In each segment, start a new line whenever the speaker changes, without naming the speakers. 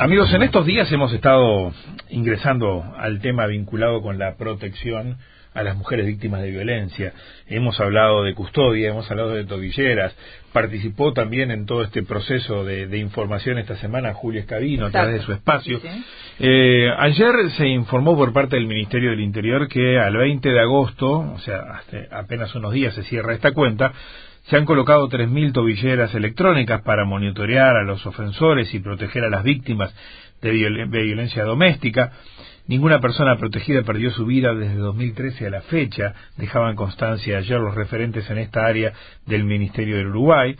Amigos, en estos días hemos estado ingresando al tema vinculado con la protección a las mujeres víctimas de violencia. Hemos hablado de custodia, hemos hablado de tobilleras. Participó también en todo este proceso de, información esta semana Julio Escabino a través de su espacio. Eh, ayer se informó por parte del Ministerio del Interior que al 20 de agosto, o sea, hasta apenas unos días se cierra esta cuenta, se han colocado 3.000 tobilleras electrónicas para monitorear a los ofensores y proteger a las víctimas de, violencia doméstica. Ninguna persona protegida perdió su vida desde 2013 a la fecha, dejaban constancia ayer los referentes en esta área del Ministerio del Uruguay.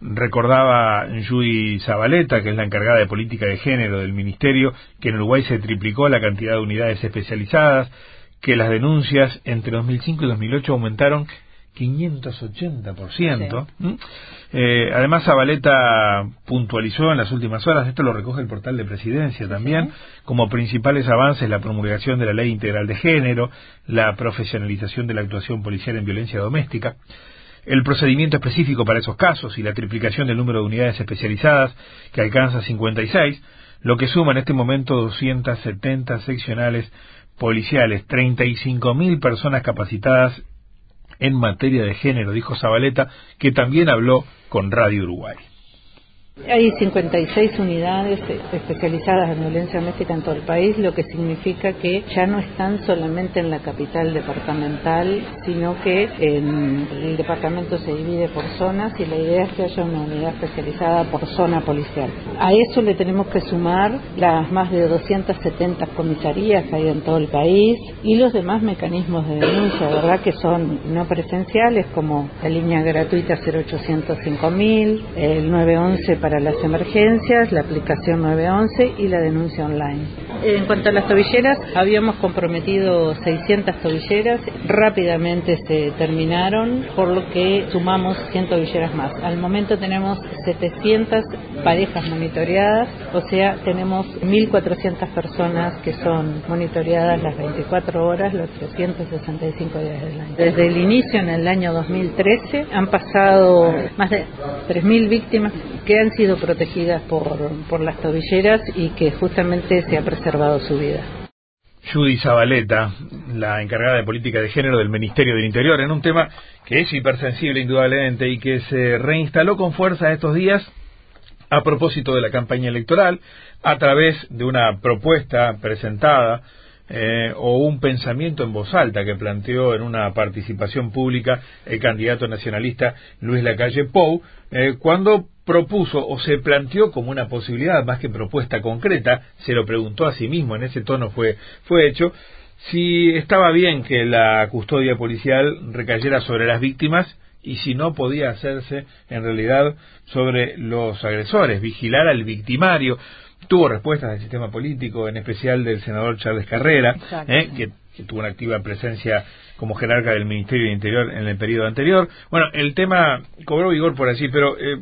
Recordaba Judy Zabaleta, que es la encargada de política de género del Ministerio, que en Uruguay se triplicó la cantidad de unidades especializadas, que las denuncias entre 2005 y 2008 aumentaron 580%. Eh, además, Zabaleta puntualizó en las últimas horas, esto lo recoge el portal de presidencia también, como principales avances la promulgación de la Ley Integral de Género, la profesionalización de la actuación policial en violencia doméstica, el procedimiento específico para esos casos y la triplicación del número de unidades especializadas, que alcanza 56, lo que suma en este momento 270 seccionales policiales, 35.000 personas capacitadas en materia de género, dijo Zabaleta, que también habló con Radio Uruguay.
Hay 56 unidades especializadas en violencia doméstica en todo el país, lo que significa que ya no están solamente en la capital departamental, sino que en el departamento se divide por zonas y la idea es que haya una unidad especializada por zona policial. A eso le tenemos que sumar las más de 270 comisarías que hay en todo el país y los demás mecanismos de denuncia, ¿verdad? Que son no presenciales como la línea gratuita 0800 5000, el 911 para las emergencias, la aplicación 911 y la denuncia online. En cuanto a las tobilleras, habíamos comprometido 600 tobilleras, rápidamente se terminaron, por lo que sumamos 100 tobilleras más. Al momento tenemos 700 parejas monitoreadas, o sea, tenemos 1.400 personas que son monitoreadas las 24 horas, los 365 días del año. Desde el inicio, en el año 2013, han pasado más de 3.000 víctimas que han sido protegidas por, por las tobilleras y que justamente se ha preservado su vida.
Judy Zabaleta, la encargada de política de género del Ministerio del Interior, en un tema que es hipersensible indudablemente y que se reinstaló con fuerza estos días a propósito de la campaña electoral, a través de una propuesta presentada eh, o un pensamiento en voz alta que planteó en una participación pública el candidato nacionalista Luis Lacalle Pou, eh, cuando propuso o se planteó como una posibilidad, más que propuesta concreta, se lo preguntó a sí mismo, en ese tono fue, fue hecho, si estaba bien que la custodia policial recayera sobre las víctimas y si no podía hacerse en realidad sobre los agresores, vigilar al victimario tuvo respuestas del sistema político, en especial del senador Charles Carrera, eh, que, tuvo una activa presencia como jerarca del Ministerio de Interior en el periodo anterior. Bueno, el tema cobró vigor por así, pero eh,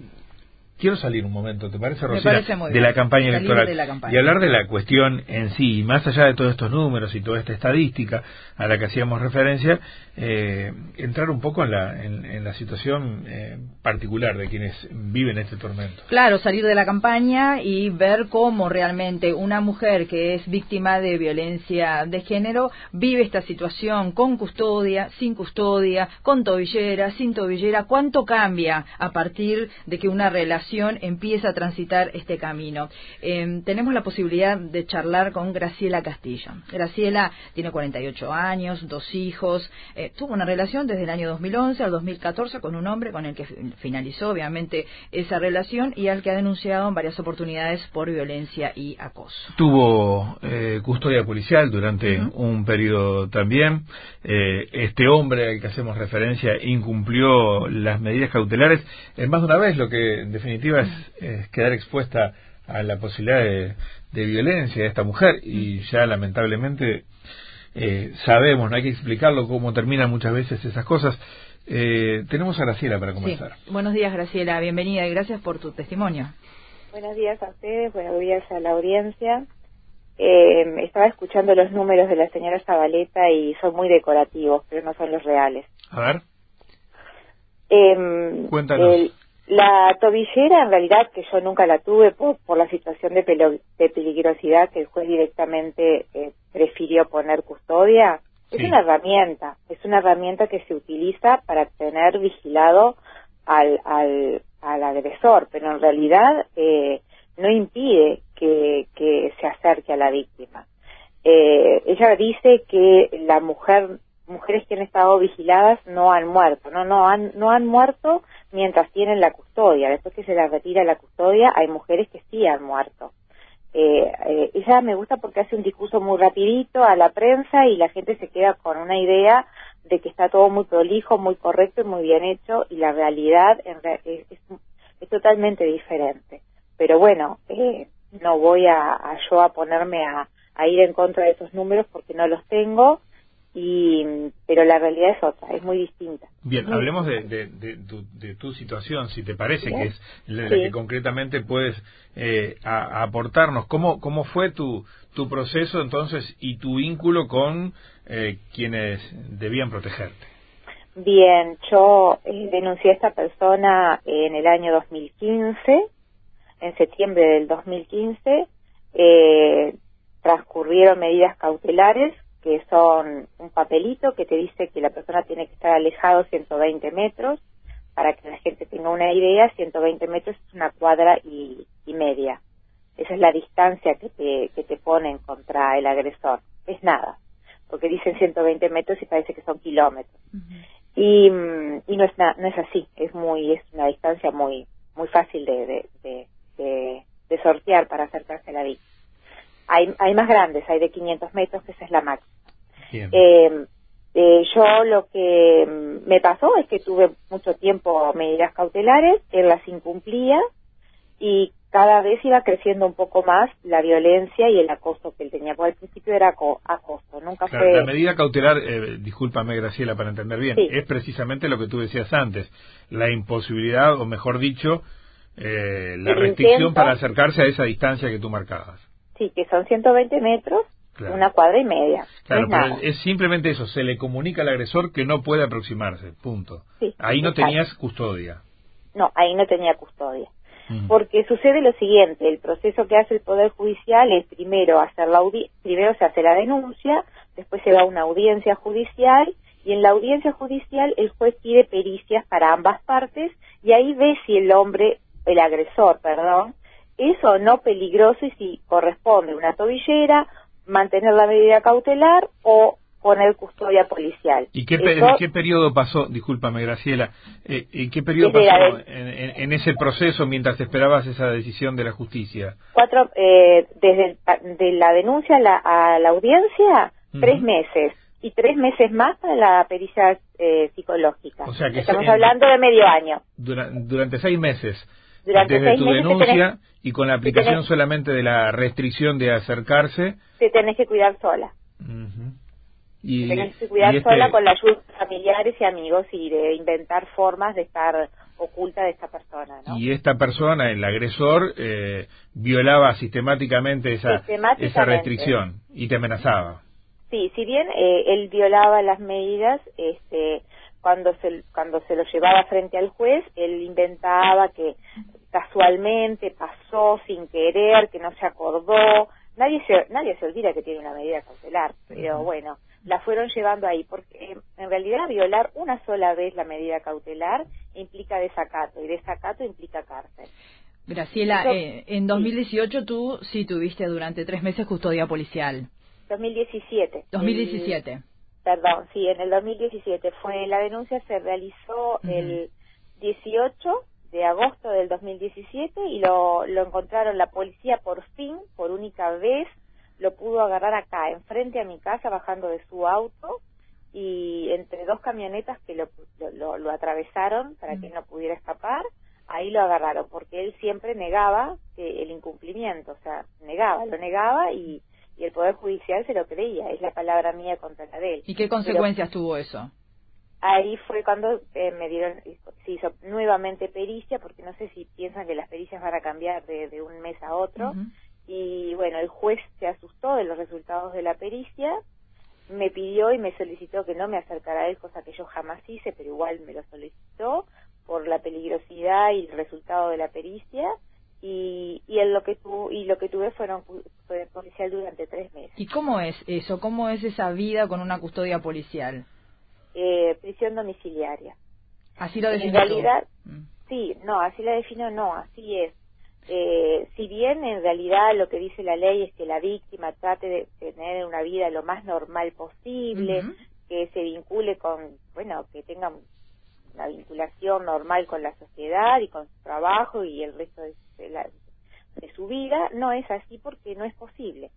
quiero salir un momento, ¿te parece, Rosina? de la campaña electoral y hablar de la cuestión en sí, más allá de todos estos números y toda esta estadística a la que hacíamos referencia, eh, entrar un poco en la, en, la situación eh, particular de quienes viven este tormento.
Claro, salir de la campaña y ver cómo realmente una mujer que es víctima de violencia de género vive esta situación con custodia, sin custodia, con tobillera, sin tobillera, cuánto cambia a partir de que una relación empieza a transitar este camino. Em, tenemos la posibilidad de charlar con Graciela Castillo. Graciela tiene 48 años, dos hijos, eh, tuvo una relación desde el año 2011 al 2014 con un hombre con el que finalizó obviamente esa relación y al que ha denunciado en varias oportunidades por violencia y acoso.
Tuvo eh, custodia policial durante un periodo también. Eh, este hombre al que hacemos referencia incumplió las medidas cautelares en más de una vez, lo que en definitiva es, quedar expuesta a la posibilidad de, de violencia de esta mujer y ya lamentablemente eh, sabemos, no hay que explicarlo cómo terminan muchas veces esas cosas. Eh, tenemos a Graciela para comenzar.
Buenos días, Graciela, bienvenida y gracias por tu testimonio.
Buenos días a ustedes, buenos días a la audiencia. Eh, estaba escuchando los números de la señora Zabaleta y son muy decorativos, pero no son los reales.
A ver. Em, Cuéntanos.
La tobillera, en realidad, que yo nunca la tuve por, por la situación de, de, peligrosidad que el juez directamente eh, prefirió poner custodia, es una herramienta, es una herramienta que se utiliza para tener vigilado al, al, al agresor, pero en realidad eh, no impide que, que se acerque a la víctima. Eh, ella dice que la mujer, mujeres que han estado vigiladas no han muerto, no, no han, no han muerto mientras tienen la custodia. Después que se la retira la custodia, hay mujeres que sí han muerto. Eh, eh, ella me gusta porque hace un discurso muy rapidito a la prensa y la gente se queda con una idea de que está todo muy prolijo, muy correcto y muy bien hecho y la realidad es, es, totalmente diferente. Pero bueno, eh, no voy a, yo a ponerme a ir en contra de esos números porque no los tengo y pero la realidad es otra, es muy distinta.
Bien, hablemos de, de, tu, situación, si te parece que es la, que concretamente puedes eh, aportarnos. ¿Cómo, ¿Cómo fue tu, tu proceso entonces y tu vínculo con eh, quienes debían protegerte?
Bien, yo eh, denuncié a esta persona en el año 2015, en septiembre del 2015, transcurrieron medidas cautelares que son un papelito que te dice que la persona tiene que estar alejado 120 metros. Para que la gente tenga una idea, 120 metros es una cuadra y, media. Esa es la distancia que te, que te ponen contra el agresor. Es nada, porque dicen 120 metros y parece que son kilómetros. y, y no es no es así, es muy es una distancia muy muy fácil de, de, de, de sortear para acercarse a la víctima. Hay, hay más grandes, hay de 500 metros, que esa es la máxima. Eh, eh, yo lo que me pasó es que tuve mucho tiempo medidas cautelares, él las incumplía y cada vez iba creciendo un poco más la violencia y el acoso que él tenía, porque al principio era acoso, nunca fue...
La medida cautelar, eh, discúlpame Graciela para entender bien, es precisamente lo que tú decías antes, la imposibilidad, o mejor dicho, eh, la restricción para acercarse a esa distancia que tú marcabas.
Sí, que son 120 metros, una cuadra y media.
Claro, pero es simplemente eso, se le comunica al agresor que no puede aproximarse, punto. ahí no tenías custodia.
No, ahí no tenía custodia. Mm. Porque sucede lo siguiente, el proceso que hace el Poder Judicial es primero hacer la primero se hace la denuncia, después se va a una audiencia judicial y en la audiencia judicial el juez pide pericias para ambas partes y ahí ve si el hombre, el agresor, perdón, es o no peligroso y si corresponde una tobillera, mantener la medida cautelar o poner custodia policial.
¿Y qué, qué periodo pasó, discúlpame Graciela, eh, ¿en qué periodo pasó en, ese proceso mientras esperabas esa decisión de la justicia?
Cuatro, eh, desde de la denuncia a la, a la audiencia, tres meses. Y tres meses más para la pericia eh, psicológica. O sea que Estamos hablando de medio año.
durante seis meses desde tu denuncia y con la aplicación solamente de la restricción de acercarse.
Te tenés que cuidar sola. y, tenés que cuidar este sola con la ayuda de familiares y amigos y de inventar formas de estar oculta de esta persona.
Y esta persona, el agresor, eh, violaba sistemáticamente esa, esa restricción y te amenazaba.
Sí, si bien eh, él violaba las medidas, este, cuando se, cuando se lo llevaba frente al juez, él inventaba que casualmente pasó sin querer, que no se acordó. Nadie se, nadie se olvida que tiene una medida cautelar, pero bueno, la fueron llevando ahí, porque en realidad violar una sola vez la medida cautelar implica desacato, y desacato implica cárcel.
Graciela, eh, en 2018 tú sí tuviste durante tres meses custodia policial.
2017.
2017
perdón, sí, en el 2017 fue, la denuncia se realizó el 18 de agosto del 2017 y lo, lo encontraron la policía por fin, por única vez, lo pudo agarrar acá, enfrente a mi casa, bajando de su auto y entre dos camionetas que lo, lo, lo atravesaron para que no pudiera escapar, ahí lo agarraron, porque él siempre negaba que el incumplimiento, o sea, negaba, lo negaba y y el Poder Judicial se lo creía, es la palabra mía contra la de él.
¿Y qué consecuencias tuvo eso?
Ahí fue cuando eh, me dieron, se hizo nuevamente pericia, porque no sé si piensan que las pericias van a cambiar de, un mes a otro. Y bueno, el juez se asustó de los resultados de la pericia, me pidió y me solicitó que no me acercara a él, cosa que yo jamás hice, pero igual me lo solicitó, por la peligrosidad y el resultado de la pericia y, y en lo que tu, y lo que tuve fueron fue policial durante tres meses.
¿Y cómo es eso? ¿Cómo es esa vida con una custodia policial?
Eh, prisión domiciliaria.
Así lo defino.
En realidad, mm. sí, no, así la defino, no, así es. Eh, si bien en realidad lo que dice la ley es que la víctima trate de tener una vida lo más normal posible, que se vincule con, bueno, que tenga una vinculación normal con la sociedad y con su trabajo y el resto de, de su vida, no es así porque no es posible.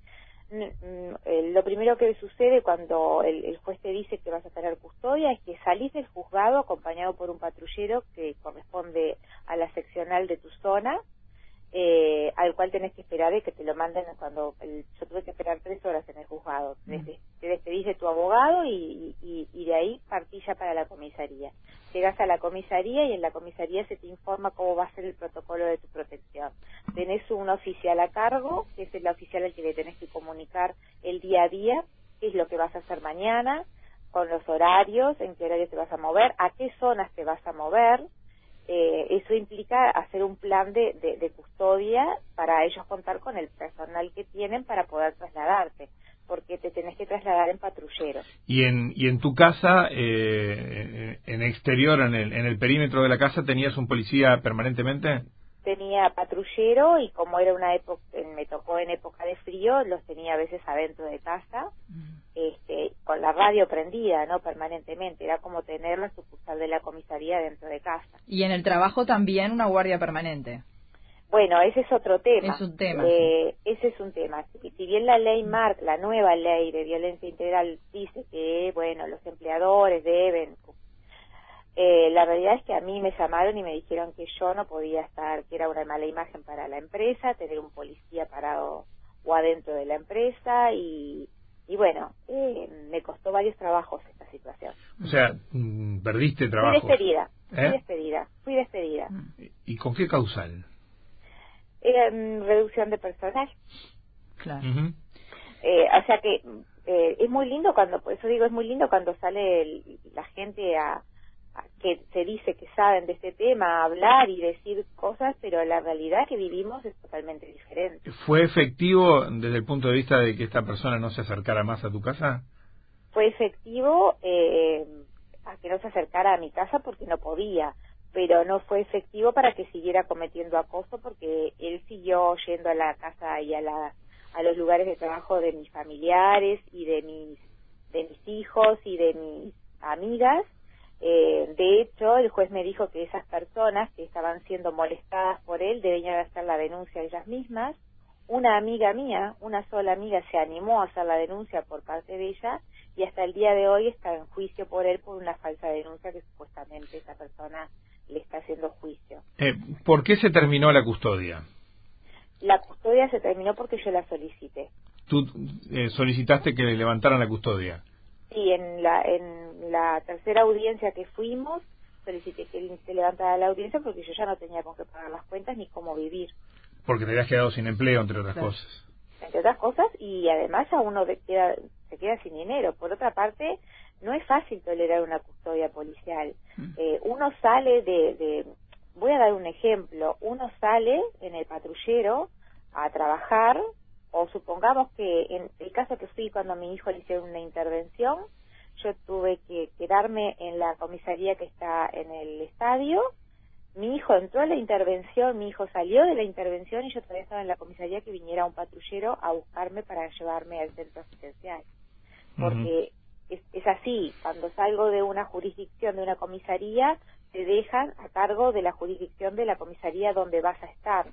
Eh, lo primero que sucede cuando el, juez te dice que vas a tener custodia es que salís del juzgado acompañado por un patrullero que corresponde a la seccional de tu zona eh, al cual tenés que esperar y que te lo manden cuando yo tuve que esperar tres horas en el juzgado. Desde, te despedís de tu abogado y, y, de ahí partís ya para la comisaría. Llegas a la comisaría y en la comisaría se te informa cómo va a ser el protocolo de tu protección. Tenés un oficial a cargo, que es el oficial al que le tenés que comunicar el día a día, qué es lo que vas a hacer mañana, con los horarios, en qué horario te vas a mover, a qué zonas te vas a mover, eh, eso implica hacer un plan de, de, custodia para ellos contar con el personal que tienen para poder trasladarte, porque te tenés que trasladar en patrullero.
¿Y en, y en tu casa, eh, en exterior, en el, en el perímetro de la casa, tenías un policía permanentemente?
Tenía patrullero y como era una época, me tocó en época de frío, los tenía a veces adentro de casa, mm. este, con la radio prendida, ¿no? Permanentemente, era como tener la sucursal de la comisaría dentro de casa.
Y en el trabajo también una guardia permanente.
Bueno, ese es otro tema.
Es un tema.
Eh, ese es un tema. Si bien la ley MARC, la nueva ley de violencia integral, dice que, bueno, los empleadores deben eh, la realidad es que a mí me llamaron y me dijeron que yo no podía estar, que era una mala imagen para la empresa, tener un policía parado o adentro de la empresa y, y bueno, eh, me costó varios trabajos esta situación.
O sea, mm, perdiste trabajo.
Fui despedida, fui ¿Eh? despedida, fui despedida.
¿Y con qué causal?
Eh, reducción de personal.
Claro.
o sea que es muy lindo cuando, por eso digo, es muy lindo cuando sale la gente a que se dice que saben de este tema, hablar y decir cosas, pero la realidad que vivimos es totalmente diferente.
¿Fue efectivo desde el punto de vista de que esta persona no se acercara más a tu casa?
Fue efectivo eh, a que no se acercara a mi casa porque no podía, pero no fue efectivo para que siguiera cometiendo acoso porque él siguió yendo a la casa y a, la, a los lugares de trabajo de mis familiares y de mis, de mis hijos y de mis amigas eh, de hecho, el juez me dijo que esas personas que estaban siendo molestadas por él debían hacer la denuncia ellas mismas. Una amiga mía, una sola amiga, se animó a hacer la denuncia por parte de ella y hasta el día de hoy está en juicio por él por una falsa denuncia que supuestamente esa persona le está haciendo juicio.
Eh, ¿Por qué se terminó la custodia?
La custodia se terminó porque yo la solicité.
¿Tú eh, solicitaste que le levantaran la custodia?
Sí, en la, en la tercera audiencia que fuimos, solicité que se levantara la audiencia porque yo ya no tenía con qué pagar las cuentas ni cómo vivir.
Porque te habías quedado sin empleo, entre otras cosas.
Entre otras cosas, y además a uno queda, se queda sin dinero. Por otra parte, no es fácil tolerar una custodia policial. Mm. Eh, uno sale de, de, voy a dar un ejemplo, uno sale en el patrullero a trabajar o supongamos que en el caso que fui cuando a mi hijo le hicieron una intervención, yo tuve que quedarme en la comisaría que está en el estadio. Mi hijo entró a la intervención, mi hijo salió de la intervención y yo todavía estaba en la comisaría que viniera un patrullero a buscarme para llevarme al centro asistencial. Porque es, es así, cuando salgo de una jurisdicción, de una comisaría, te dejan a cargo de la jurisdicción de la comisaría donde vas a estar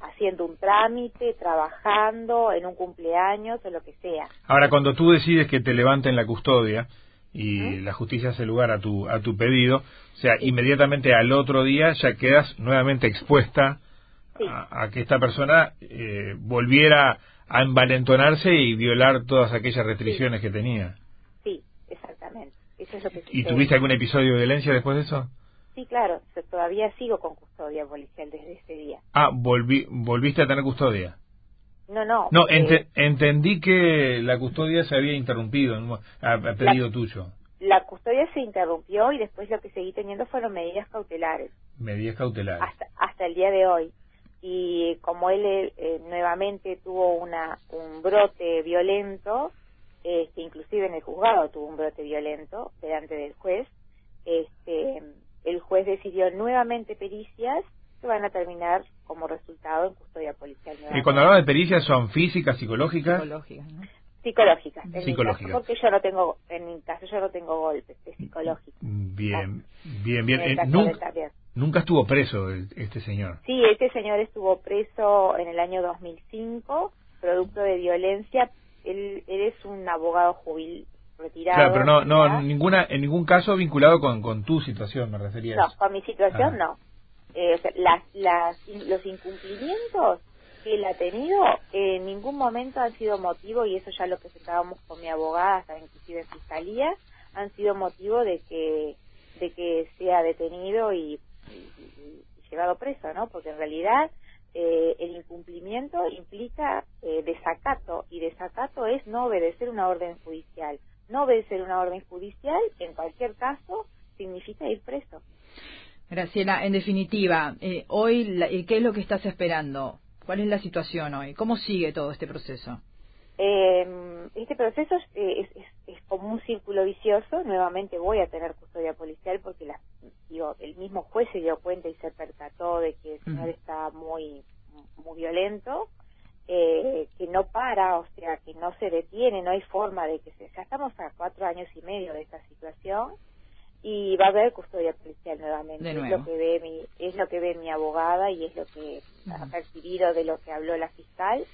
haciendo un trámite, trabajando en un cumpleaños o lo que sea.
Ahora, cuando tú decides que te levanten la custodia y la justicia hace lugar a tu, a tu pedido, o sea, inmediatamente al otro día ya quedas nuevamente expuesta a, que esta persona eh, volviera a envalentonarse y violar todas aquellas restricciones que tenía.
Sí, exactamente.
¿Y tuviste algún episodio de violencia después de eso?
Sí, claro, todavía sigo con custodia policial desde ese día.
Ah, volviste a tener custodia.
No, no.
No, eh, entendí que la custodia se había interrumpido a, pedido tuyo.
la custodia se interrumpió y después lo que seguí teniendo fueron medidas cautelares.
Medidas cautelares.
Hasta, hasta el día de hoy. Y como él eh, nuevamente tuvo una, un brote violento, este, inclusive en el juzgado tuvo un brote violento delante del juez, este, el juez decidió nuevamente pericias que van a terminar como resultado en custodia policial.
Y cuando hablamos de pericias son físicas, psicológicas.
Psicológicas, ¿no? Psicológicas. En
Psicológicas.
porque yo no tengo, en mi caso yo no tengo golpes, es psicológico.
Bien, bien, bien. Eh,
caso
nun-
de él también.
nunca estuvo preso el- este señor.
Sí, este señor estuvo preso en el año 2005, producto de violencia. Él, él es un abogado jubil retirado.
Claro, pero no, no,
¿verdad?
ninguna, en ningún caso vinculado con, con tu situación, me refería a
No,
eso.
con mi situación
Ah.
no. Eh, o sea, las, las, los incumplimientos que él ha tenido en ningún momento han sido motivo, y eso ya lo presentábamos con mi abogada, hasta inclusive en fiscalía, han sido motivo de que, de que sea detenido y, y- y llevado preso, ¿no? Porque en realidad eh, el incumplimiento implica eh, desacato, y desacato es no obedecer una orden judicial. No obedecer una orden judicial, en cualquier caso, significa ir preso.
Graciela, en definitiva, eh, hoy, la- eh, ¿qué es lo que estás esperando? ¿Cuál es la situación hoy? ¿Cómo sigue todo este proceso?
Eh, este proceso es, es, es- como un círculo vicioso. Nuevamente voy a tener custodia policial porque la, digo, el mismo juez se dio cuenta y se percató de que el señor
Ujú.
está muy, muy violento, eh, que no para, o sea, no se detiene, no hay forma de que se... Ya estamos a cuatro años y medio de esta situación y va a haber custodia policial nuevamente.
De
Es
nuevo.
lo que ve mi, es lo que ve mi abogada y es lo que ha percibido de lo que habló la fiscal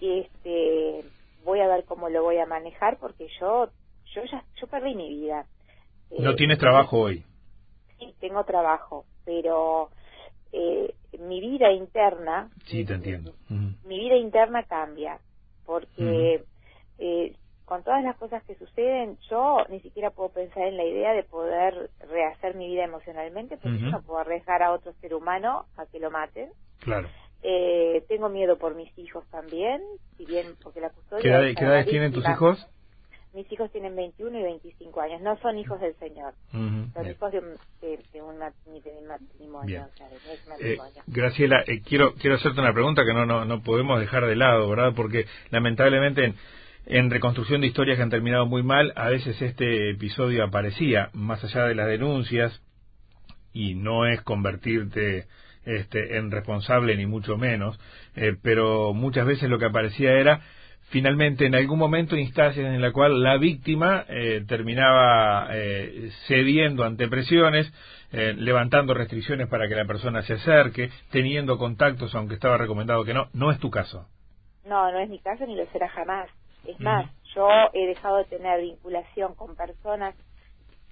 este voy a ver cómo lo voy a manejar porque yo yo ya yo perdí mi vida
No
Eh,
tienes trabajo hoy.
sí tengo trabajo pero eh, mi vida interna
Sí, te entiendo.
Mi vida interna cambia porque eh, con todas las cosas que suceden yo ni siquiera puedo pensar en la idea de poder rehacer mi vida emocionalmente porque yo no puedo arriesgar a otro ser humano a que lo maten
Claro.
eh, tengo miedo por mis hijos también, si bien porque la custodia...
¿Qué, edad- edades tienen tus hijos?
Mis hijos tienen 21 y 25 años, no son hijos del Señor,
Ujú,
son
bien.
hijos de un, de, de un matrimonio, o sea, de
Eh,
matrimonio.
Graciela, eh, quiero quiero hacerte una pregunta que no, no no podemos dejar de lado, ¿verdad? Porque lamentablemente en, en reconstrucción de historias que han terminado muy mal, a veces este episodio aparecía más allá de las denuncias y no es convertirte este, en responsable ni mucho menos, eh, pero muchas veces lo que aparecía era finalmente en algún momento instancias en la cual la víctima eh, terminaba eh, cediendo ante presiones, eh, levantando restricciones para que la persona se acerque, teniendo contactos aunque estaba recomendado que no. No es tu caso.
No, no es mi caso ni lo será jamás. Es más, yo he dejado de tener vinculación con personas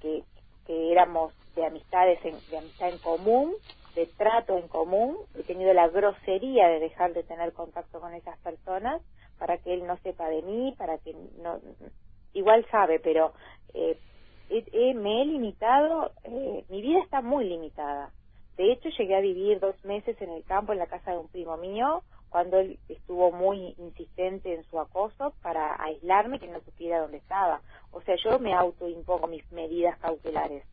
que, que éramos de amistades, en, de amistad en común, de trato en común. He tenido la grosería de dejar de tener contacto con esas personas para que él no sepa de mí, para que no, igual sabe, pero eh, me he limitado, eh, mi vida está muy limitada. De hecho, llegué a vivir dos meses en el campo, en la casa de un primo mío, cuando él estuvo muy insistente en su acoso para aislarme, que no supiera dónde estaba. O sea, yo me autoimpongo mis medidas cautelares.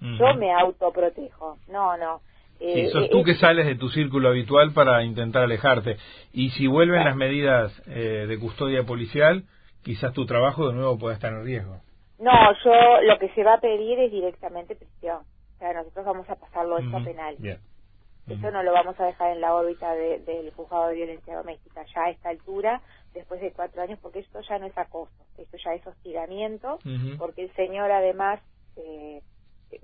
Yo me autoprotejo. No, no. Eh,
sos
eh,
tú que sales de tu círculo habitual para intentar alejarte. Y si vuelven las medidas eh, de custodia policial, quizás tu trabajo de nuevo pueda estar en riesgo.
No, yo lo que se va a pedir es directamente prisión. O sea, nosotros vamos a pasarlo esto a penal.
Bien.
Eso no lo vamos a dejar en la órbita de- del juzgado de violencia doméstica ya a esta altura, después de cuatro años, porque esto ya no es acoso, esto ya es hostigamiento, porque el señor además, eh,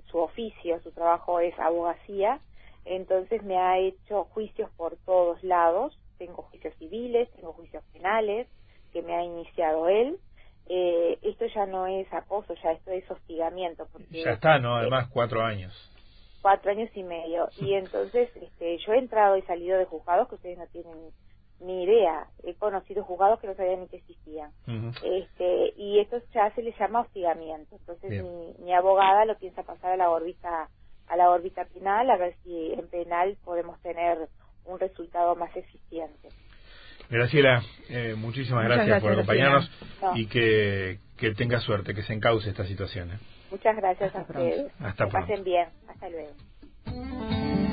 su oficio, su trabajo es abogacía, entonces me ha hecho juicios por todos lados, tengo juicios civiles, tengo juicios penales que me ha iniciado él, eh, esto ya no es acoso, ya esto es hostigamiento. Porque,
Ya está, ¿no?
eh,
Además, cuatro años.
cuatro años y medio. Y entonces este, yo he entrado y salido de juzgados que ustedes no tienen ni idea. He conocido juzgados que no sabían ni que existían. Este, y esto ya se le llama hostigamiento. Entonces mi, mi abogada lo piensa pasar a la órbita a la órbita penal a ver si en penal podemos tener un resultado más eficiente.
Graciela, eh, muchísimas gracias, por acompañarnos y que, que tenga suerte, que se encauce esta situación. ¿eh?
Muchas gracias
a
ustedes.
Hasta
que pasen bien. Hasta luego.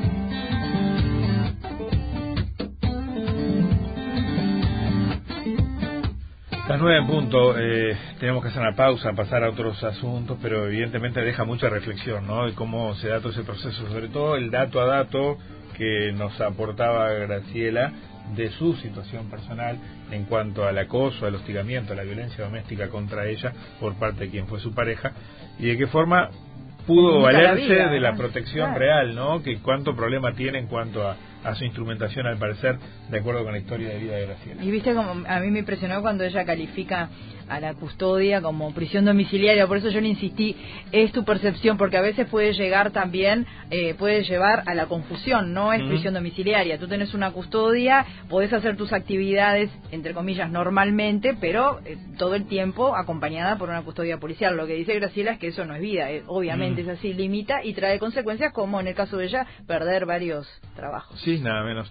Las nueve en punto, eh, tenemos que hacer una pausa, pasar a otros asuntos, pero evidentemente deja mucha reflexión, ¿no? De cómo se da todo ese proceso, sobre todo el dato a dato que nos aportaba Graciela de su situación personal en cuanto al acoso, al hostigamiento, a la violencia doméstica contra ella por parte de quien fue su pareja y de qué forma pudo valerse de la protección real, ¿no? Que cuánto problema tiene en cuanto a a su instrumentación al parecer de acuerdo con la historia de vida de Graciela.
Y viste como a mí me impresionó cuando ella califica a la custodia como prisión domiciliaria, por eso yo le insistí, es tu percepción, porque a veces puede llegar también, eh, puede llevar a la confusión, no es prisión domiciliaria, tú tenés una custodia, podés hacer tus actividades, entre comillas, normalmente, pero eh, todo el tiempo acompañada por una custodia policial. Lo que dice Graciela es que eso no es vida, eh, obviamente es así, limita y trae consecuencias como en el caso de ella, perder varios trabajos.
Sí, nada menos.